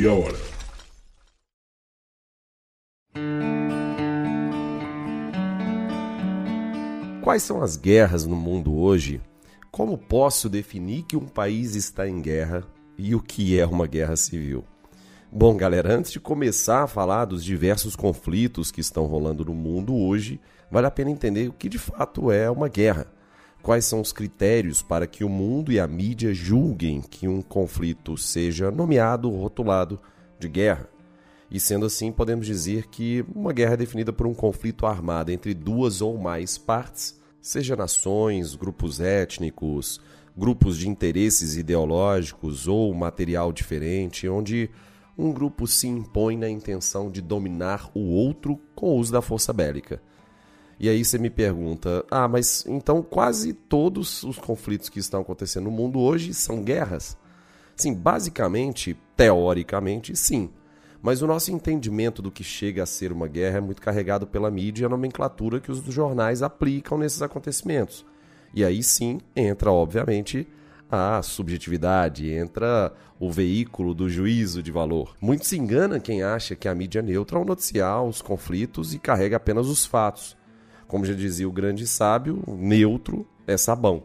Meia Hora. Quais são as guerras no mundo hoje? Como posso definir que um país está em guerra e o que é uma guerra civil? Bom, galera, antes de começar a falar dos diversos conflitos que estão rolando no mundo hoje, vale a pena entender o que de fato é uma guerra. Quais são os critérios para que o mundo e a mídia julguem que um conflito seja nomeado ou rotulado de guerra? E sendo assim, podemos dizer que uma guerra é definida por um conflito armado entre duas ou mais partes, seja nações, grupos étnicos, grupos de interesses ideológicos ou material diferente, onde um grupo se impõe na intenção de dominar o outro com o uso da força bélica. E aí você me pergunta: ah, mas então quase todos os conflitos que estão acontecendo no mundo hoje são guerras? Sim, basicamente, teoricamente, sim. Mas o nosso entendimento do que chega a ser uma guerra é muito carregado pela mídia e a nomenclatura que os jornais aplicam nesses acontecimentos. E aí sim entra, obviamente, a subjetividade, entra o veículo do juízo de valor. Muito se engana quem acha que a mídia é neutra ao noticiar os conflitos e carrega apenas os fatos. Como já dizia o grande sábio, neutro é sabão.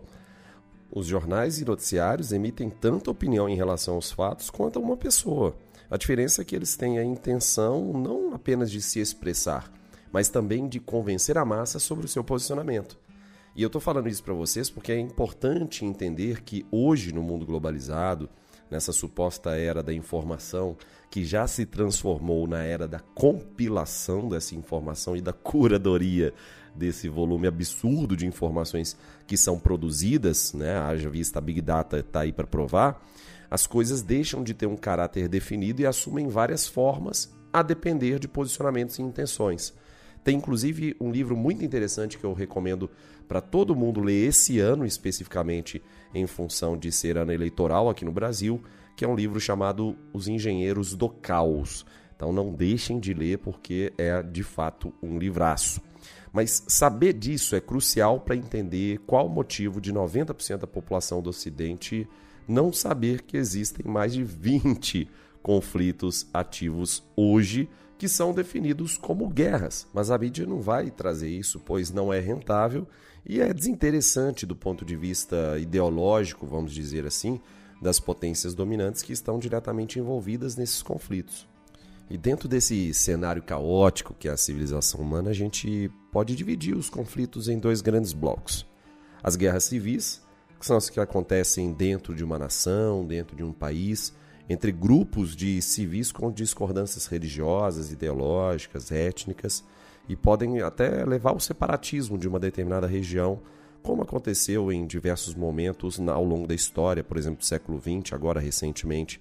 Os jornais e noticiários emitem tanta opinião em relação aos fatos quanto a uma pessoa. A diferença é que eles têm a intenção não apenas de se expressar, mas também de convencer a massa sobre o seu posicionamento. E eu estou falando isso para vocês porque é importante entender que hoje, no mundo globalizado, nessa suposta era da informação, que já se transformou na era da compilação dessa informação e da curadoria desse volume absurdo de informações que são produzidas, né? Haja vista a Big Data está aí para provar, as coisas deixam de ter um caráter definido e assumem várias formas a depender de posicionamentos e intenções. Tem inclusive um livro muito interessante que eu recomendo para todo mundo ler esse ano, especificamente em função de ser ano eleitoral aqui no Brasil, que é um livro chamado Os Engenheiros do Caos. Então não deixem de ler porque é de fato um livraço. Mas saber disso é crucial para entender qual o motivo de 90% da população do Ocidente não saber que existem mais de 20 conflitos ativos hoje que são definidos como guerras. Mas a mídia não vai trazer isso, pois não é rentável e é desinteressante do ponto de vista ideológico, vamos dizer assim, das potências dominantes que estão diretamente envolvidas nesses conflitos. E dentro desse cenário caótico que é a civilização humana, a gente pode dividir os conflitos em dois grandes blocos. As guerras civis, que são as que acontecem dentro de uma nação, dentro de um país, entre grupos de civis com discordâncias religiosas, ideológicas, étnicas, e podem até levar ao separatismo de uma determinada região, como aconteceu em diversos momentos ao longo da história, por exemplo, do século XX, agora recentemente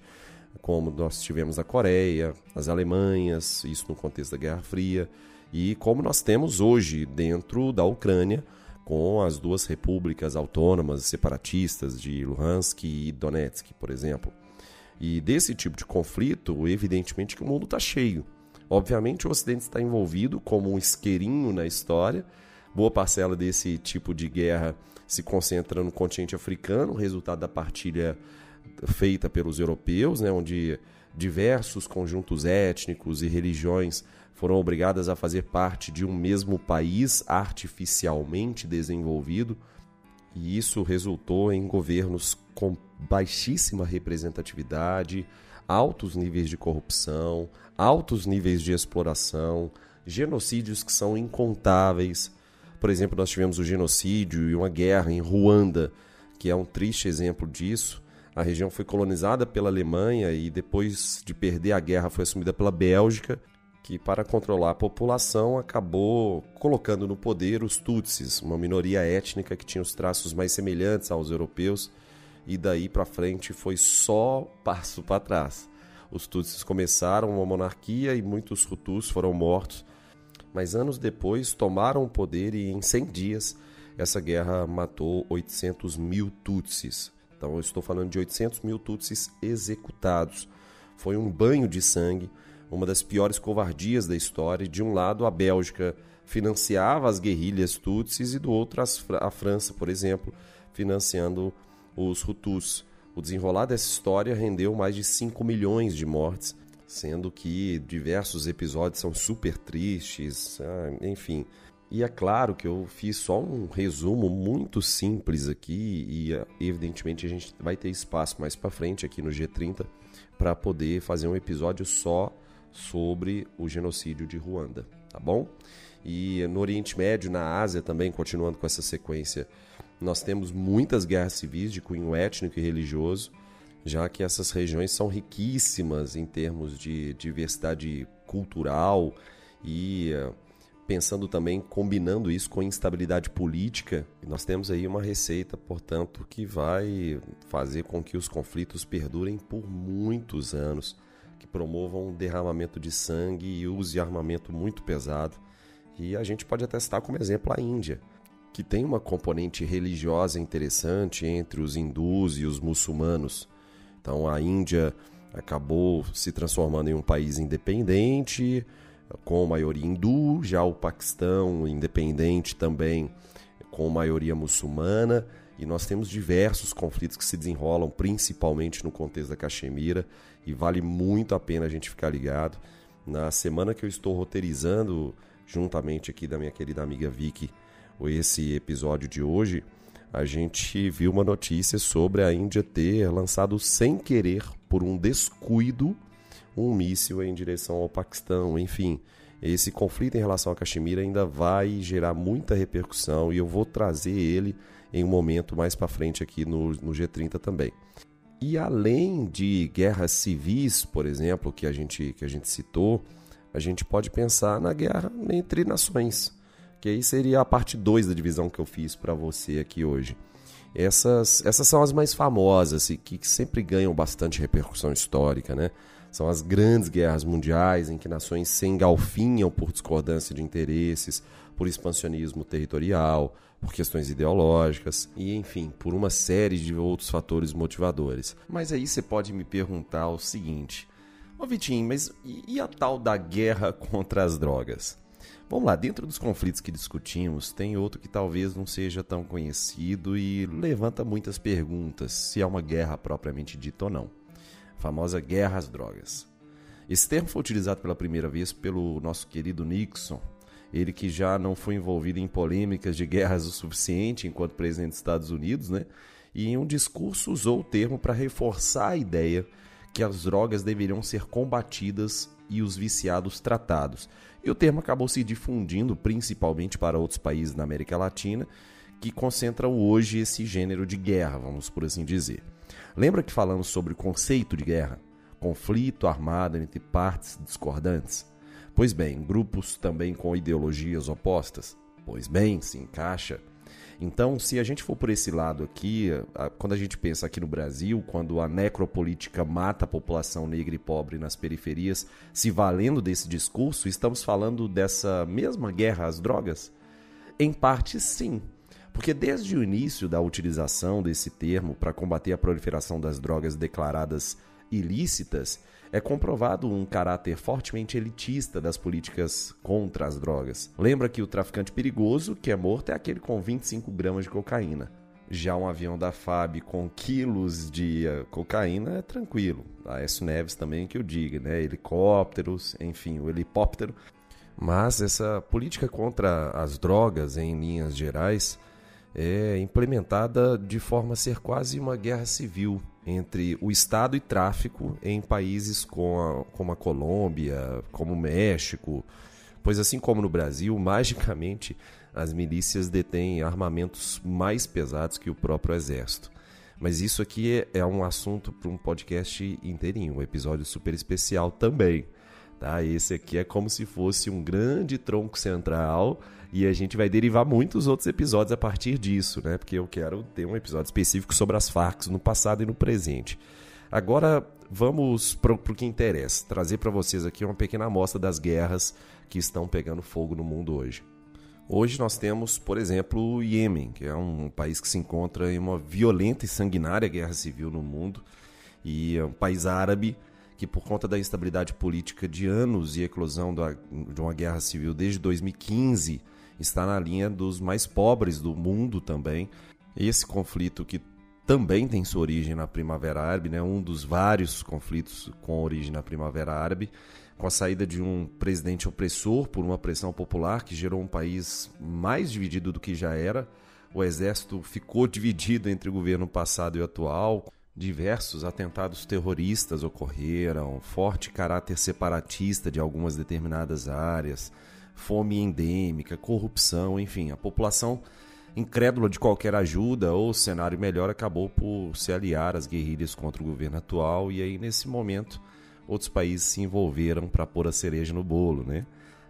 como nós tivemos a Coreia, as Alemanhas, isso no contexto da Guerra Fria, e como nós temos hoje dentro da Ucrânia, com as duas repúblicas autônomas separatistas de Luhansk e Donetsk, por exemplo. E desse tipo de conflito, evidentemente que o mundo está cheio. Obviamente o Ocidente está envolvido como um isqueirinho na história. Boa parcela desse tipo de guerra se concentra no continente africano, resultado da partilha feita pelos europeus, né, onde diversos conjuntos étnicos e religiões foram obrigadas a fazer parte de um mesmo país artificialmente desenvolvido, e isso resultou em governos com baixíssima representatividade, altos níveis de corrupção, altos níveis de exploração, genocídios que são incontáveis. Por exemplo, nós tivemos o genocídio e uma guerra em Ruanda, que é um triste exemplo disso, a região foi colonizada pela Alemanha e depois de perder a guerra foi assumida pela Bélgica, que para controlar a população acabou colocando no poder os Tutsis, uma minoria étnica que tinha os traços mais semelhantes aos europeus, e daí para frente foi só passo para trás. Os Tutsis começaram uma monarquia e muitos Hutus foram mortos, mas anos depois tomaram o poder e em 100 dias essa guerra matou 800 mil Tutsis, então eu estou falando de 800 mil Tutsis executados. Foi um banho de sangue, uma das piores covardias da história. De um lado, a Bélgica financiava as guerrilhas Tutsis e do outro a França, por exemplo, financiando os Hutus. O desenrolar dessa história rendeu mais de 5 milhões de mortes sendo que diversos episódios são super tristes, ah, enfim. E é claro que eu fiz só um resumo muito simples aqui e evidentemente a gente vai ter espaço mais para frente aqui no G30 para poder fazer um episódio só sobre o genocídio de Ruanda, tá bom? E no Oriente Médio, na Ásia também, continuando com essa sequência, nós temos muitas guerras civis de cunho étnico e religioso, já que essas regiões são riquíssimas em termos de diversidade cultural e eh, pensando também, combinando isso com instabilidade política, nós temos aí uma receita, portanto, que vai fazer com que os conflitos perdurem por muitos anos que promovam um derramamento de sangue e use armamento muito pesado. E a gente pode até citar como exemplo a Índia, que tem uma componente religiosa interessante entre os hindus e os muçulmanos. Então a Índia acabou se transformando em um país independente, com maioria hindu, já o Paquistão independente também com maioria muçulmana, e nós temos diversos conflitos que se desenrolam principalmente no contexto da Caxemira e vale muito a pena a gente ficar ligado. Na semana que eu estou roteirizando, juntamente aqui da minha querida amiga Vicky, esse episódio de hoje, a gente viu uma notícia sobre a Índia ter lançado sem querer, por um descuido, um míssil em direção ao Paquistão. Enfim, esse conflito em relação a Caxemira ainda vai gerar muita repercussão e eu vou trazer ele em um momento mais para frente aqui no, no G30 também. E além de guerras civis, por exemplo, que a gente, que a gente citou, a gente pode pensar na guerra entre nações, que aí seria a parte 2 da divisão que eu fiz para você aqui hoje. Essas, essas são as mais famosas e que sempre ganham bastante repercussão histórica, né? São as grandes guerras mundiais em que nações se engalfinham por discordância de interesses, por expansionismo territorial, por questões ideológicas e, enfim, por uma série de outros fatores motivadores. Mas aí você pode me perguntar o seguinte: Ô Vitinho, mas e a tal da guerra contra as drogas? Vamos lá, dentro dos conflitos que discutimos, tem outro que talvez não seja tão conhecido e levanta muitas perguntas se é uma guerra propriamente dita ou não. Famosa guerra às drogas. Esse termo foi utilizado pela primeira vez pelo nosso querido Nixon ele que já não foi envolvido em polêmicas de guerras o suficiente enquanto presidente dos Estados Unidos, né? E em um discurso usou o termo para reforçar a ideia que as drogas deveriam ser combatidas e os viciados tratados. E o termo acabou se difundindo principalmente para outros países na América Latina, que concentram hoje esse gênero de guerra, vamos por assim dizer. Lembra que falamos sobre o conceito de guerra? Conflito armado entre partes discordantes? Pois bem, grupos também com ideologias opostas? Pois bem, se encaixa. Então, se a gente for por esse lado aqui, quando a gente pensa aqui no Brasil, quando a necropolítica mata a população negra e pobre nas periferias, se valendo desse discurso, estamos falando dessa mesma guerra às drogas? Em parte, sim. Porque desde o início da utilização desse termo para combater a proliferação das drogas declaradas ilícitas, é comprovado um caráter fortemente elitista das políticas contra as drogas. Lembra que o traficante perigoso que é morto é aquele com 25 gramas de cocaína. Já um avião da FAB com quilos de uh, cocaína é tranquilo. A S. Neves também que eu diga, né? Helicópteros, enfim, o helicóptero. Mas essa política contra as drogas, em linhas gerais, é implementada de forma a ser quase uma guerra civil entre o Estado e tráfico em países como a, como a Colômbia, como o México, pois assim como no Brasil, magicamente as milícias detêm armamentos mais pesados que o próprio exército. Mas isso aqui é, é um assunto para um podcast inteirinho, um episódio super especial também. Tá? Esse aqui é como se fosse um grande tronco central e a gente vai derivar muitos outros episódios a partir disso, né? Porque eu quero ter um episódio específico sobre as Farcs no passado e no presente. Agora vamos para o que interessa, trazer para vocês aqui uma pequena amostra das guerras que estão pegando fogo no mundo hoje. Hoje nós temos, por exemplo, o Iêmen, que é um país que se encontra em uma violenta e sanguinária guerra civil no mundo, e é um país árabe que, por conta da instabilidade política de anos e eclosão de uma guerra civil desde 2015, está na linha dos mais pobres do mundo também. Esse conflito que também tem sua origem na Primavera Árabe, né? um dos vários conflitos com origem na Primavera Árabe, com a saída de um presidente opressor por uma pressão popular que gerou um país mais dividido do que já era. O exército ficou dividido entre o governo passado e o atual. Diversos atentados terroristas ocorreram, forte caráter separatista de algumas determinadas áreas, fome endêmica, corrupção, enfim, a população incrédula de qualquer ajuda ou cenário melhor, acabou por se aliar às guerrilhas contra o governo atual e aí nesse momento outros países se envolveram para pôr a cereja no bolo, né?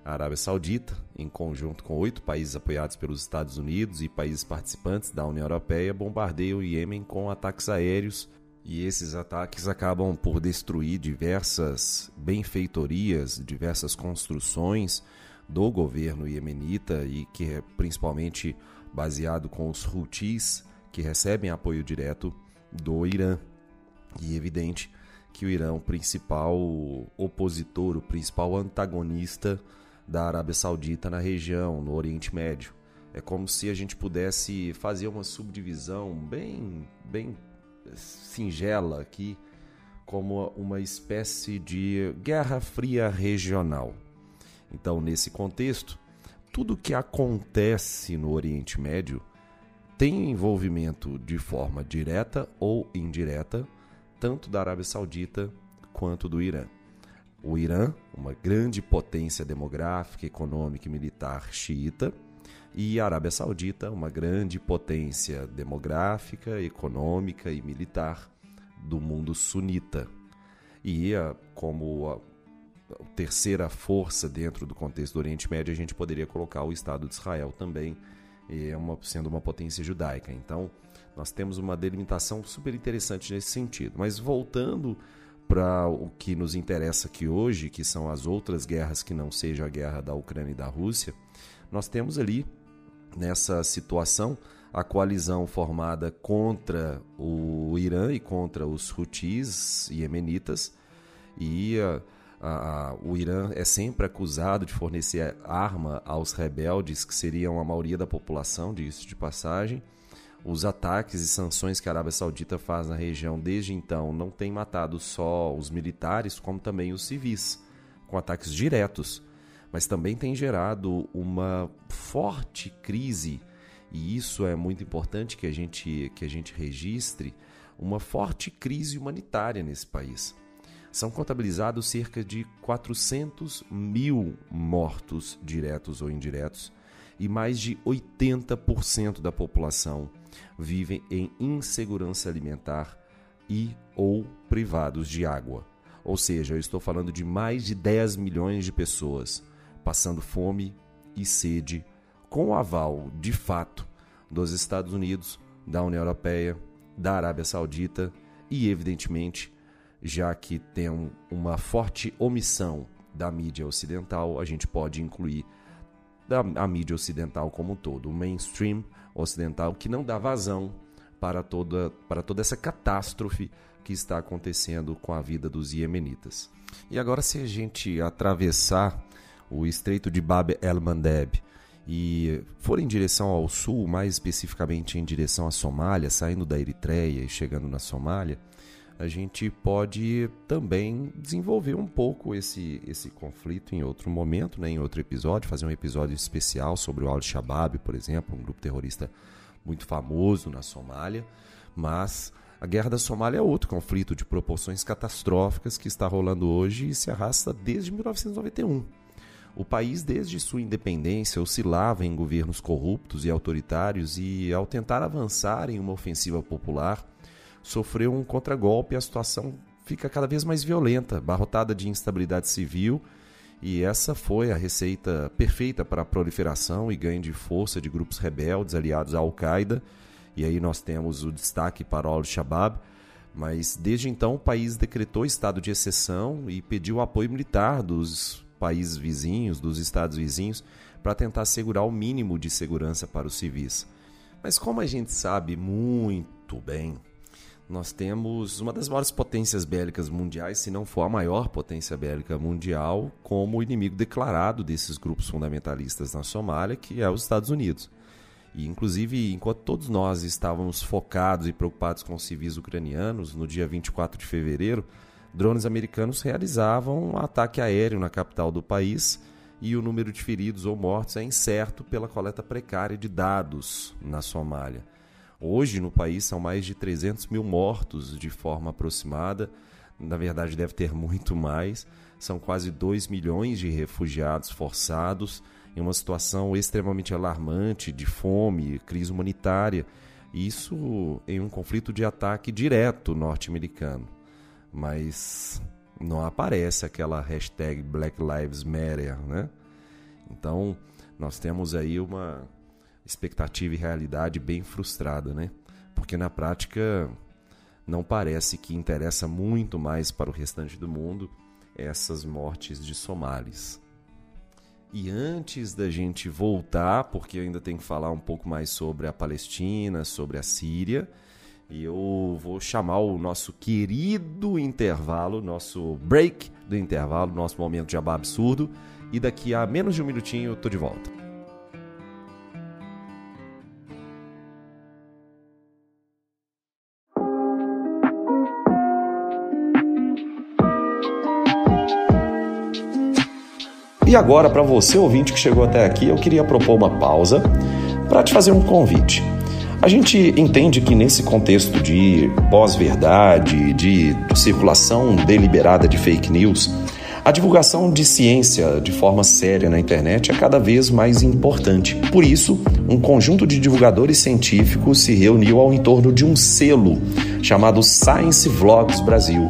A Arábia Saudita, em conjunto com oito países apoiados pelos Estados Unidos e países participantes da União Europeia, bombardeia o Iêmen com ataques aéreos e esses ataques acabam por destruir diversas benfeitorias, diversas construções do governo iemenita e que é principalmente baseado com os Houthis, que recebem apoio direto do Irã. E é evidente que o Irã é o principal opositor, o principal antagonista da Arábia Saudita na região, no Oriente Médio. É como se a gente pudesse fazer uma subdivisão bem, bem singela aqui, como uma espécie de guerra fria regional. Então, nesse contexto, tudo que acontece no Oriente Médio tem envolvimento de forma direta ou indireta, tanto da Arábia Saudita quanto do Irã. O Irã, uma grande potência demográfica, econômica e militar xiita, e a Arábia Saudita, uma grande potência demográfica, econômica e militar do mundo sunita. E como terceira força dentro do contexto do Oriente Médio, a gente poderia colocar o Estado de Israel também, é uma, sendo uma potência judaica. Então, nós temos uma delimitação super interessante nesse sentido. Mas voltando para o que nos interessa aqui hoje, que são as outras guerras que não seja a guerra da Ucrânia e da Rússia, nós temos ali nessa situação a coalizão formada contra o Irã e contra os Houthis iemenitas e uh, a, a, o Irã é sempre acusado de fornecer arma aos rebeldes, que seriam a maioria da população, disso de passagem. Os ataques e sanções que a Arábia Saudita faz na região desde então não têm matado só os militares, como também os civis, com ataques diretos, mas também tem gerado uma forte crise, e isso é muito importante que a gente, que a gente registre, uma forte crise humanitária nesse país são contabilizados cerca de 400 mil mortos diretos ou indiretos e mais de 80% da população vivem em insegurança alimentar e ou privados de água. Ou seja, eu estou falando de mais de 10 milhões de pessoas passando fome e sede com o aval, de fato, dos Estados Unidos, da União Europeia, da Arábia Saudita e, evidentemente, já que tem uma forte omissão da mídia ocidental, a gente pode incluir a mídia ocidental como um todo, o mainstream ocidental que não dá vazão para toda, para toda essa catástrofe que está acontecendo com a vida dos iemenitas. E agora, se a gente atravessar o estreito de Bab el-Mandeb e for em direção ao sul, mais especificamente em direção à Somália, saindo da Eritreia e chegando na Somália, a gente pode também desenvolver um pouco esse, esse conflito em outro momento, né, em outro episódio, fazer um episódio especial sobre o Al-Shabaab, por exemplo, um grupo terrorista muito famoso na Somália, mas a guerra da Somália é outro conflito de proporções catastróficas que está rolando hoje e se arrasta desde 1991. O país, desde sua independência, oscilava em governos corruptos e autoritários e, ao tentar avançar em uma ofensiva popular, sofreu um contragolpe e a situação fica cada vez mais violenta, barrotada de instabilidade civil. E essa foi a receita perfeita para a proliferação e ganho de força de grupos rebeldes aliados à Al-Qaeda. E aí nós temos o destaque para o Al-Shabaab. Mas desde então o país decretou estado de exceção e pediu apoio militar dos países vizinhos, dos estados vizinhos, para tentar assegurar o mínimo de segurança para os civis. Mas como a gente sabe muito bem, nós temos uma das maiores potências bélicas mundiais, se não for a maior potência bélica mundial, como inimigo declarado desses grupos fundamentalistas na Somália, que é os Estados Unidos. E, inclusive, enquanto todos nós estávamos focados e preocupados com os civis ucranianos, no dia 24 de fevereiro, drones americanos realizavam um ataque aéreo na capital do país e o número de feridos ou mortos é incerto pela coleta precária de dados na Somália. Hoje, no país, são mais de 300 mil mortos de forma aproximada. Na verdade, deve ter muito mais. São quase 2 milhões de refugiados forçados em uma situação extremamente alarmante de fome, crise humanitária. Isso em um conflito de ataque direto norte-americano. Mas não aparece aquela hashtag Black Lives Matter, né? Então, nós temos aí uma expectativa e realidade bem frustrada, né? Porque na prática não parece que interessa muito mais para o restante do mundo essas mortes de somalis. E antes da gente voltar, porque eu ainda tenho que falar um pouco mais sobre a Palestina, sobre a Síria, e eu vou chamar o nosso querido intervalo, nosso break do intervalo, nosso momento de abá absurdo, e daqui a menos de um minutinho eu tô de volta. E agora, para você ouvinte que chegou até aqui, eu queria propor uma pausa para te fazer um convite. A gente entende que nesse contexto de pós-verdade, de circulação deliberada de fake news, a divulgação de ciência de forma séria na internet é cada vez mais importante. Por isso, um conjunto de divulgadores científicos se reuniu ao entorno de um selo chamado Science Vlogs Brasil.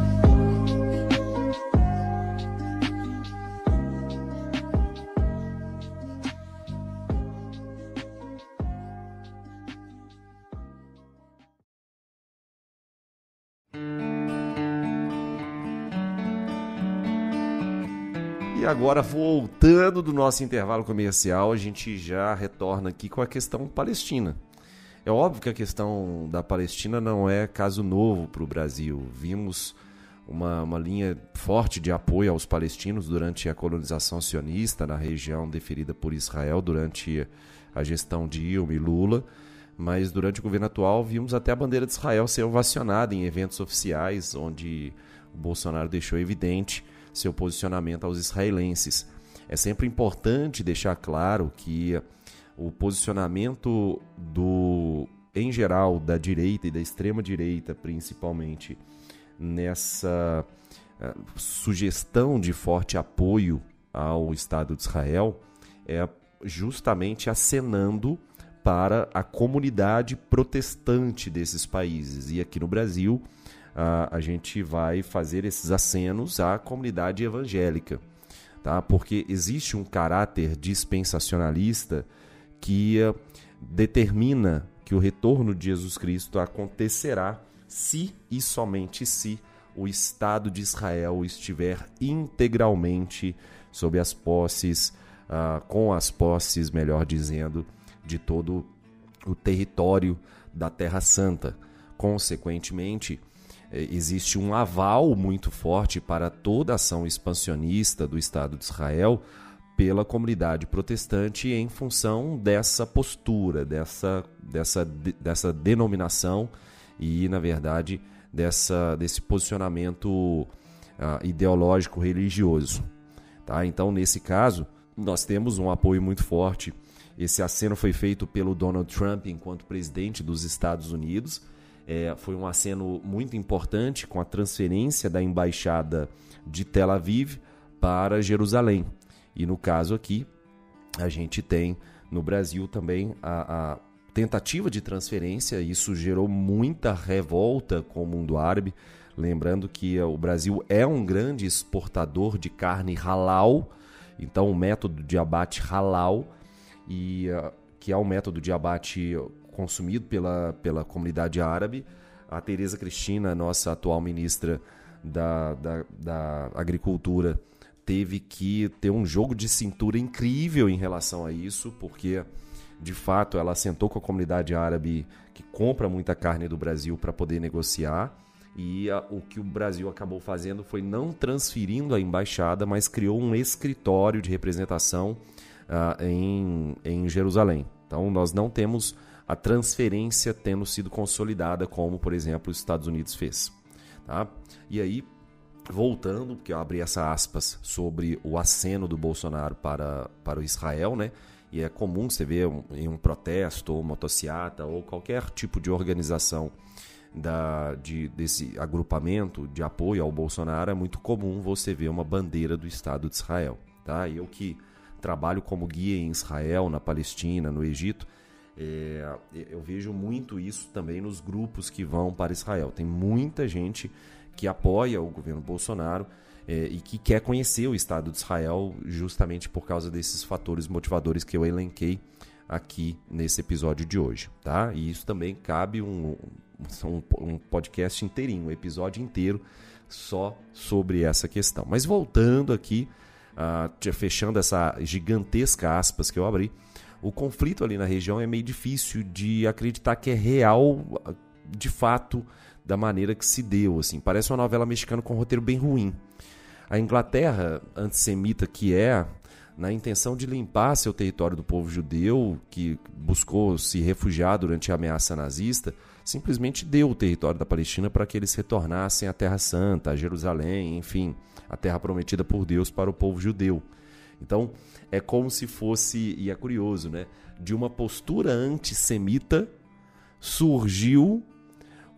Agora, voltando do nosso intervalo comercial, a gente já retorna aqui com a questão palestina. É óbvio que a questão da Palestina não é caso novo para o Brasil. Vimos uma, uma linha forte de apoio aos palestinos durante a colonização sionista na região deferida por Israel durante a gestão de Dilma e Lula. Mas durante o governo atual, vimos até a bandeira de Israel ser ovacionada em eventos oficiais, onde o Bolsonaro deixou evidente seu posicionamento aos israelenses. É sempre importante deixar claro que o posicionamento do em geral da direita e da extrema direita, principalmente nessa uh, sugestão de forte apoio ao Estado de Israel, é justamente acenando para a comunidade protestante desses países. E aqui no Brasil, a, a gente vai fazer esses acenos à comunidade evangélica, tá? porque existe um caráter dispensacionalista que uh, determina que o retorno de Jesus Cristo acontecerá se e somente se o Estado de Israel estiver integralmente sob as posses, uh, com as posses, melhor dizendo, de todo o território da Terra Santa. Consequentemente, existe um aval muito forte para toda ação expansionista do Estado de Israel pela comunidade protestante em função dessa postura, dessa, dessa, dessa denominação e, na verdade, dessa, desse posicionamento uh, ideológico religioso. Tá? Então, nesse caso, nós temos um apoio muito forte. Esse aceno foi feito pelo Donald Trump enquanto presidente dos Estados Unidos é, foi um aceno muito importante com a transferência da embaixada de Tel Aviv para Jerusalém. E no caso aqui, a gente tem no Brasil também a, a tentativa de transferência, isso gerou muita revolta com o mundo árabe. Lembrando que o Brasil é um grande exportador de carne halal, então o método de abate halal, e, uh, que é um método de abate consumido pela, pela comunidade árabe. A Tereza Cristina, nossa atual ministra da, da, da Agricultura, teve que ter um jogo de cintura incrível em relação a isso, porque de fato ela sentou com a comunidade árabe que compra muita carne do Brasil para poder negociar. E a, o que o Brasil acabou fazendo foi não transferindo a embaixada, mas criou um escritório de representação uh, em, em Jerusalém. Então nós não temos a transferência tendo sido consolidada, como por exemplo os Estados Unidos fez. Tá? E aí voltando, porque eu abri essa aspas sobre o aceno do Bolsonaro para, para o Israel, né? E é comum você ver um, em um protesto, ou motociata, ou qualquer tipo de organização da, de, desse agrupamento de apoio ao Bolsonaro, é muito comum você ver uma bandeira do Estado de Israel. Tá? Eu que trabalho como guia em Israel, na Palestina, no Egito, é, eu vejo muito isso também nos grupos que vão para Israel. Tem muita gente que apoia o governo Bolsonaro é, e que quer conhecer o Estado de Israel justamente por causa desses fatores motivadores que eu elenquei aqui nesse episódio de hoje, tá? E isso também cabe um, um, um podcast inteirinho, um episódio inteiro só sobre essa questão. Mas voltando aqui, uh, fechando essa gigantesca aspas que eu abri, o conflito ali na região é meio difícil de acreditar que é real, de fato, da maneira que se deu. Assim, parece uma novela mexicana com um roteiro bem ruim. A Inglaterra, antissemita que é, na intenção de limpar seu território do povo judeu, que buscou se refugiar durante a ameaça nazista, simplesmente deu o território da Palestina para que eles retornassem à Terra Santa, a Jerusalém, enfim, a terra prometida por Deus para o povo judeu. Então, é como se fosse, e é curioso, né? De uma postura antissemita surgiu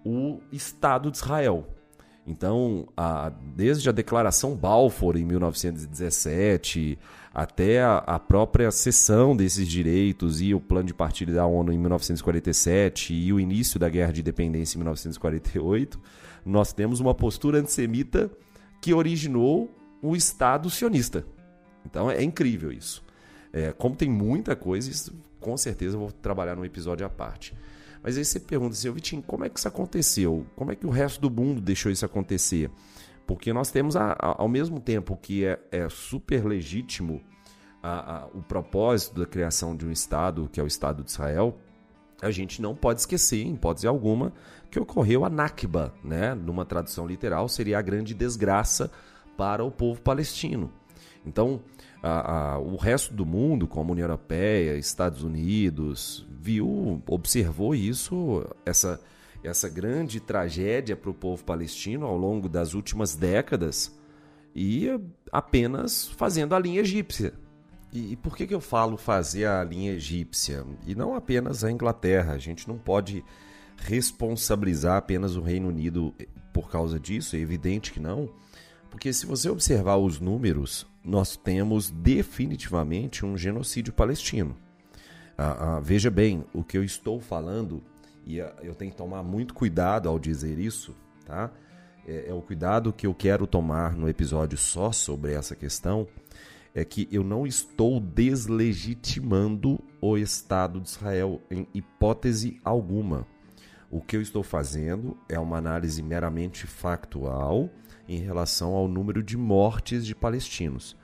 o Estado de Israel. Então, a, desde a Declaração Balfour em 1917 até a, a, própria cessão desses direitos e o plano de partilha da ONU em 1947 e o início da Guerra de Independência em 1948, nós temos uma postura antissemita que originou o Estado sionista. Então é incrível isso. É, como tem muita coisa, isso, com certeza eu vou trabalhar num episódio à parte. Mas aí você pergunta assim, Vitinho, como é que isso aconteceu? Como é que o resto do mundo deixou isso acontecer? Porque nós temos, a, a, ao mesmo tempo que é, é super legítimo a, o propósito da criação de um Estado, que é o Estado de Israel, a gente não pode esquecer, em hipótese alguma, que ocorreu a Nakba, né? numa tradução literal, seria a grande desgraça para o povo palestino. Então, a, a, o resto do mundo, como a União Europeia, Estados Unidos, viu, observou isso, essa, essa grande tragédia para o povo palestino ao longo das últimas décadas e apenas fazendo a linha egípcia. E, e por que, que eu falo fazer a linha egípcia? E não apenas a Inglaterra. A gente não pode responsabilizar apenas o Reino Unido por causa disso, é evidente que não. Porque se você observar os números, nós temos definitivamente um genocídio palestino. Ah, ah, veja bem, o que eu estou falando, e ah, eu tenho que tomar muito cuidado ao dizer isso, tá? É, é o cuidado que eu quero tomar no episódio só sobre essa questão, é que eu não estou deslegitimando o Estado de Israel em hipótese alguma. O que eu estou fazendo é uma análise meramente factual em relação ao número de mortes de palestinos.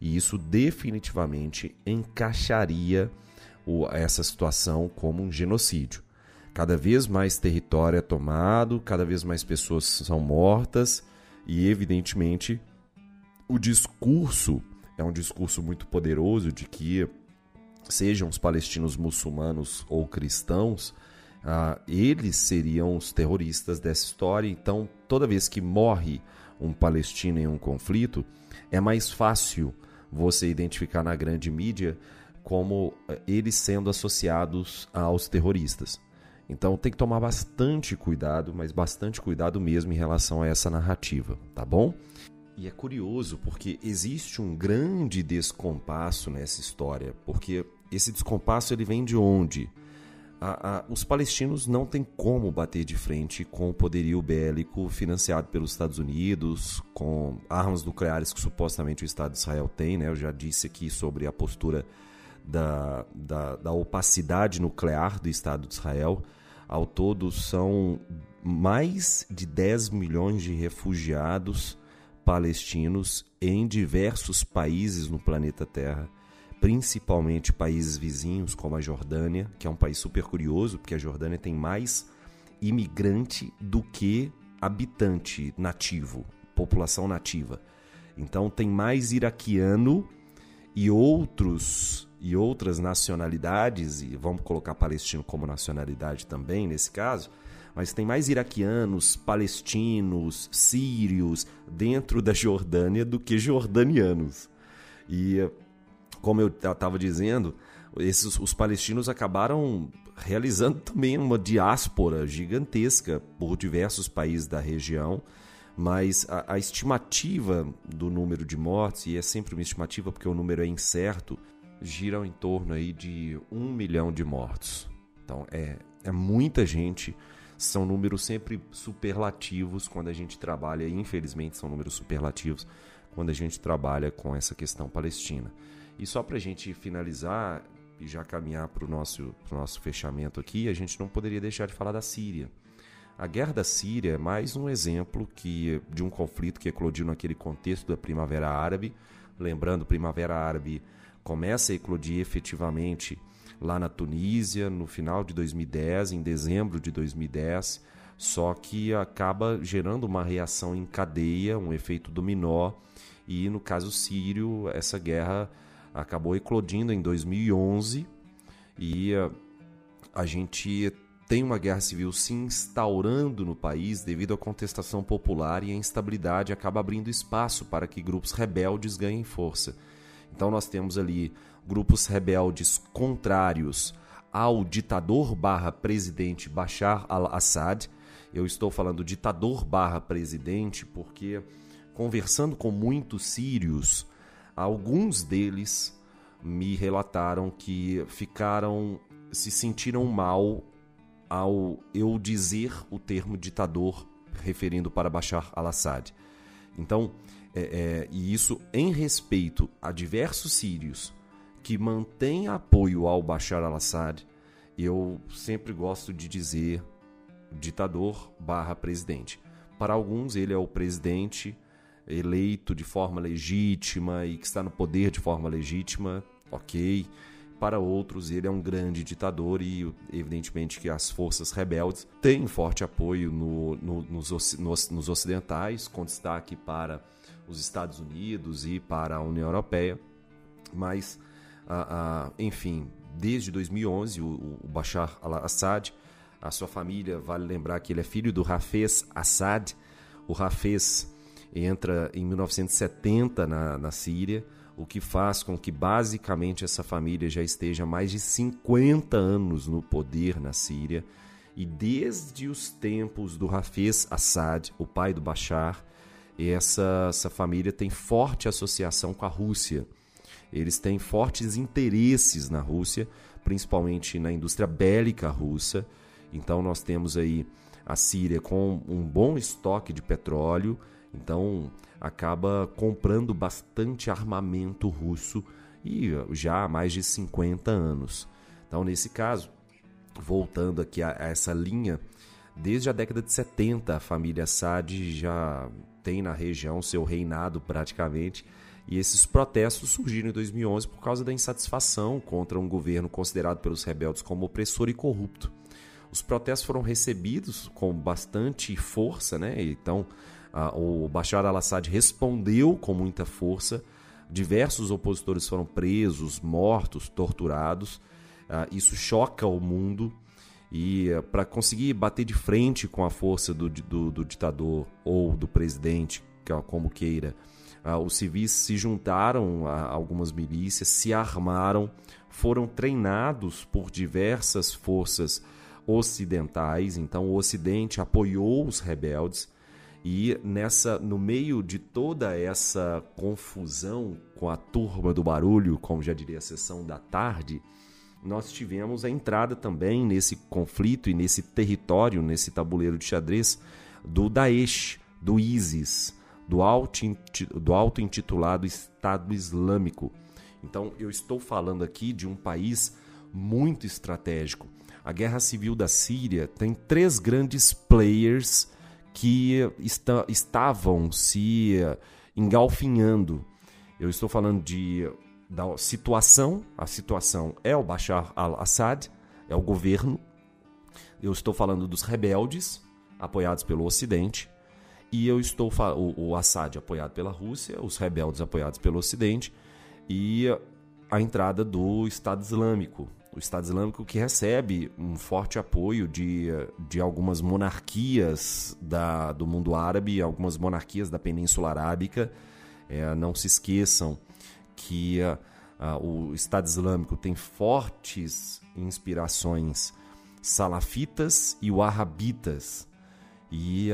E isso definitivamente encaixaria essa situação como um genocídio. Cada vez mais território é tomado, cada vez mais pessoas são mortas, e evidentemente o discurso é um discurso muito poderoso de que, sejam os palestinos muçulmanos ou cristãos, ah, eles seriam os terroristas dessa história. Então, toda vez que morre um palestino em um conflito, é mais fácil você identificar na grande mídia como eh, eles sendo associados aos terroristas. Então tem que tomar bastante cuidado, mas bastante cuidado mesmo em relação a essa narrativa, tá bom? E é curioso porque existe um grande descompasso nessa história, porque esse descompasso ele vem de onde? A, a, os palestinos não têm como bater de frente com o poderio bélico financiado pelos Estados Unidos, com armas nucleares que supostamente o Estado de Israel tem. Né? Eu já disse aqui sobre a postura da, da, da opacidade nuclear do Estado de Israel. Ao todo, são mais de 10 milhões de refugiados palestinos em diversos países no planeta Terra, principalmente países vizinhos como a Jordânia, que é um país super curioso, porque a Jordânia tem mais imigrante do que habitante nativo, população nativa. Então tem mais iraquiano e outros e outras nacionalidades, e vamos colocar palestino como nacionalidade também nesse caso, mas tem mais iraquianos, palestinos, sírios dentro da Jordânia do que jordanianos. E como eu estava dizendo, esses, os palestinos acabaram realizando também uma diáspora gigantesca por diversos países da região, mas a, a, estimativa do número de mortes, e é sempre uma estimativa porque o número é incerto, gira em torno aí de um milhão de mortos. Então é, é muita gente, são números sempre superlativos quando a gente trabalha, infelizmente são números superlativos quando a gente trabalha com essa questão palestina. E só para a gente finalizar, e já caminhar para o nosso, nosso fechamento aqui, a gente não poderia deixar de falar da Síria. A guerra da Síria é mais um exemplo que, de um conflito que eclodiu naquele contexto da Primavera Árabe. Lembrando, Primavera Árabe começa a eclodir efetivamente lá na Tunísia no final de 2010, em dezembro de 2010, só que acaba gerando uma reação em cadeia, um efeito dominó, e no caso sírio, essa guerra acabou eclodindo em 2011 e eh, a gente tem uma guerra civil se instaurando no país devido à contestação popular e a instabilidade acaba abrindo espaço para que grupos rebeldes ganhem força. Então nós temos ali grupos rebeldes contrários ao ditador barra presidente Bashar al-Assad. Eu estou falando ditador barra presidente porque conversando com muitos sírios, Alguns deles me relataram que ficaram, se sentiram mal ao eu dizer o termo ditador referindo para Bashar al-Assad. Então, é, é, e isso em respeito a diversos sírios que mantêm apoio ao Bashar al-Assad, eu sempre gosto de dizer ditador barra presidente. Para alguns ele é o presidente eleito de forma legítima e que está no poder de forma legítima, ok. Para outros, ele é um grande ditador e, evidentemente, que as forças rebeldes têm forte apoio no, no, nos, nos, nos ocidentais, com destaque para os Estados Unidos e para a União Europeia. Mas, enfim, desde 2011, o, o Bashar al-Assad, a sua família, vale lembrar que ele é filho do Hafez Assad. O Hafez entra em 1970 na, na Síria, o que faz com que basicamente essa família já esteja mais de 50 anos no poder na Síria. E desde os tempos do Hafez Assad, o pai do Bashar, essa, essa família tem forte associação com a Rússia. Eles têm fortes interesses na Rússia, principalmente na indústria bélica russa. Então nós temos aí a Síria com um bom estoque de petróleo, então acaba comprando bastante armamento russo e já há mais de 50 anos. Então, nesse caso, voltando aqui a, essa linha, desde a década de 70 a família Assad já tem na região seu reinado praticamente. E esses protestos surgiram em 2011 por causa da insatisfação contra um governo considerado pelos rebeldes como opressor e corrupto. Os protestos foram recebidos com bastante força, né? Então, o Bashar al-Assad respondeu com muita força. Diversos opositores foram presos, mortos, torturados. Ah, isso choca o mundo. E eh, para conseguir bater de frente com a força do, do, do ditador ou do presidente, como queira, ah, os civis se juntaram a algumas milícias, se armaram, foram treinados por diversas forças ocidentais. Então, o Ocidente apoiou os rebeldes e nessa, no meio de toda essa confusão com a turma do barulho, como já diria a sessão da tarde, nós tivemos a entrada também nesse conflito e nesse território, nesse tabuleiro de xadrez, do Daesh, do ISIS, do auto-intitulado Estado Islâmico. Então, eu estou falando aqui de um país muito estratégico. A guerra civil da Síria tem três grandes players que está, estavam se engalfinhando. Eu estou falando de da situação, a situação é o Bashar al-Assad, é o governo. Eu estou falando dos rebeldes apoiados pelo Ocidente e eu estou o, o Assad apoiado pela Rússia, os rebeldes apoiados pelo Ocidente e a entrada do Estado Islâmico. O Estado Islâmico que recebe um forte apoio de, de algumas monarquias da, do mundo árabe, algumas monarquias da Península Arábica. É, não se esqueçam que uh, o Estado Islâmico tem fortes inspirações salafitas e wahhabitas. E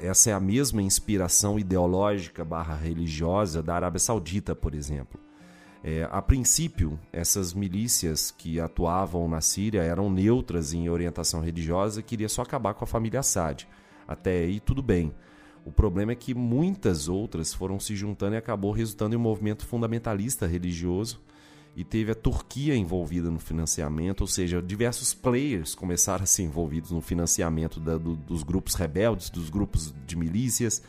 essa é a mesma inspiração ideológica barra religiosa da Arábia Saudita, por exemplo. É, a princípio, essas milícias que atuavam na Síria eram neutras em orientação religiosa e queria só acabar com a família Assad. Até aí tudo bem. O problema é que muitas outras foram se juntando e acabou resultando em um movimento fundamentalista religioso e teve a Turquia envolvida no financiamento, ou seja, diversos players começaram a ser envolvidos no financiamento da, do, dos grupos rebeldes, dos grupos de milícias,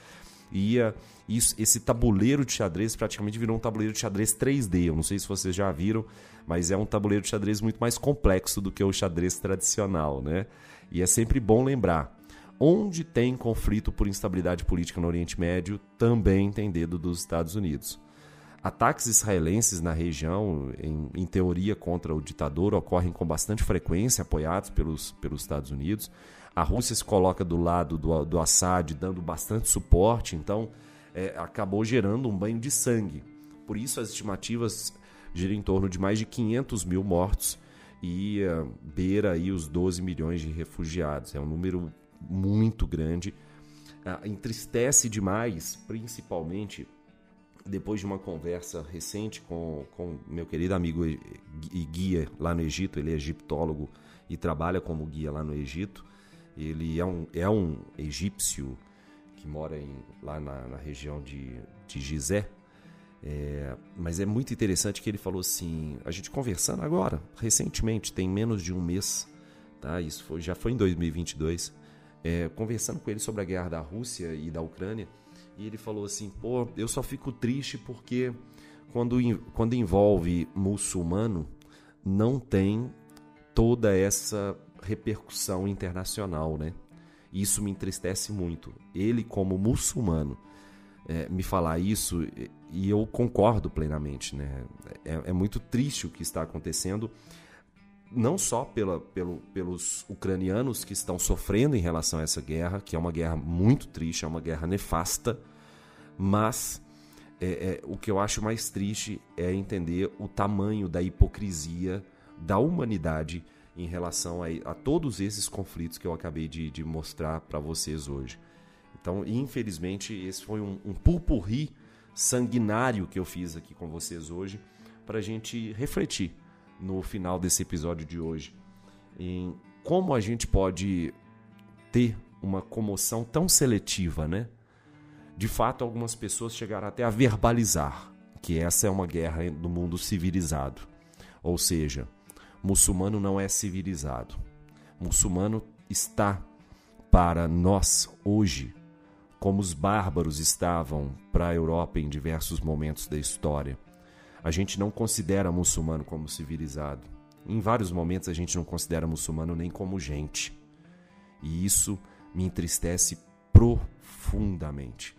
uh, isso, esse tabuleiro de xadrez praticamente virou um tabuleiro de xadrez 3D. Eu não sei se vocês já viram, mas é um tabuleiro de xadrez muito mais complexo do que o xadrez tradicional, né? E é sempre bom lembrar, onde tem conflito por instabilidade política no Oriente Médio, também tem dedo dos Estados Unidos. Ataques israelenses na região, em, em, teoria contra o ditador, ocorrem com bastante frequência, apoiados pelos, pelos Estados Unidos. A Rússia se coloca do lado do, do Assad, dando bastante suporte, então é, acabou gerando um banho de sangue. Por isso, as estimativas giram em torno de mais de 500 mil mortos e uh, beira aí os 12 milhões de refugiados. É um número muito grande. Uh, entristece demais, principalmente depois de uma conversa recente com, com meu querido amigo e guia lá no Egito, ele é egiptólogo e trabalha como guia lá no Egito. Ele é um, é um egípcio que mora em, lá na, na região de, de Gizé. É, mas é muito interessante que ele falou assim: a gente conversando agora, recentemente, tem menos de um mês, tá? Isso foi, já foi em 2022. É, conversando com ele sobre a guerra da Rússia e da Ucrânia e ele falou assim: pô, eu só fico triste porque quando, quando envolve muçulmano, não tem toda essa repercussão internacional, né? Isso me entristece muito. Ele, como muçulmano, é, me falar isso e eu concordo plenamente, né? É, é, muito triste o que está acontecendo, não só pela, pelo, pelos ucranianos que estão sofrendo em relação a essa guerra, que é uma guerra muito triste, é uma guerra nefasta, mas é, é, o que eu acho mais triste é entender o tamanho da hipocrisia da humanidade em relação a, a todos esses conflitos que eu acabei de, de mostrar para vocês hoje. Então, infelizmente, esse foi um, um sanguinário que eu fiz aqui com vocês hoje para a gente refletir no final desse episódio de hoje em como a gente pode ter uma comoção tão seletiva, né? De fato, algumas pessoas chegaram até a verbalizar que essa é uma guerra do mundo civilizado. Ou seja, muçulmano não é civilizado. Muçulmano está para nós hoje como os bárbaros estavam para a Europa em diversos momentos da história. A gente não considera muçulmano como civilizado. Em vários momentos a gente não considera muçulmano nem como gente. E isso me entristece profundamente.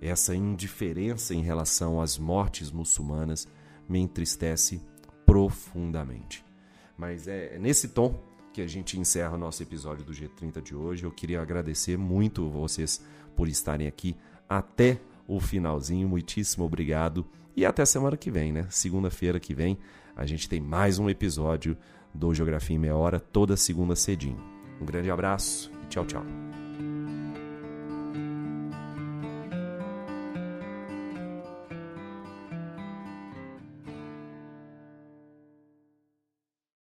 Essa indiferença em relação às mortes muçulmanas me entristece profundamente. Mas é nesse tom que a gente encerra o nosso episódio do G30 de hoje. Eu queria agradecer muito vocês por estarem aqui até o finalzinho. Muitíssimo obrigado. E até semana que vem, né? Segunda-feira que vem, a gente tem mais um episódio do Geografia em Meia Hora, toda segunda cedinho. Um grande abraço e tchau, tchau.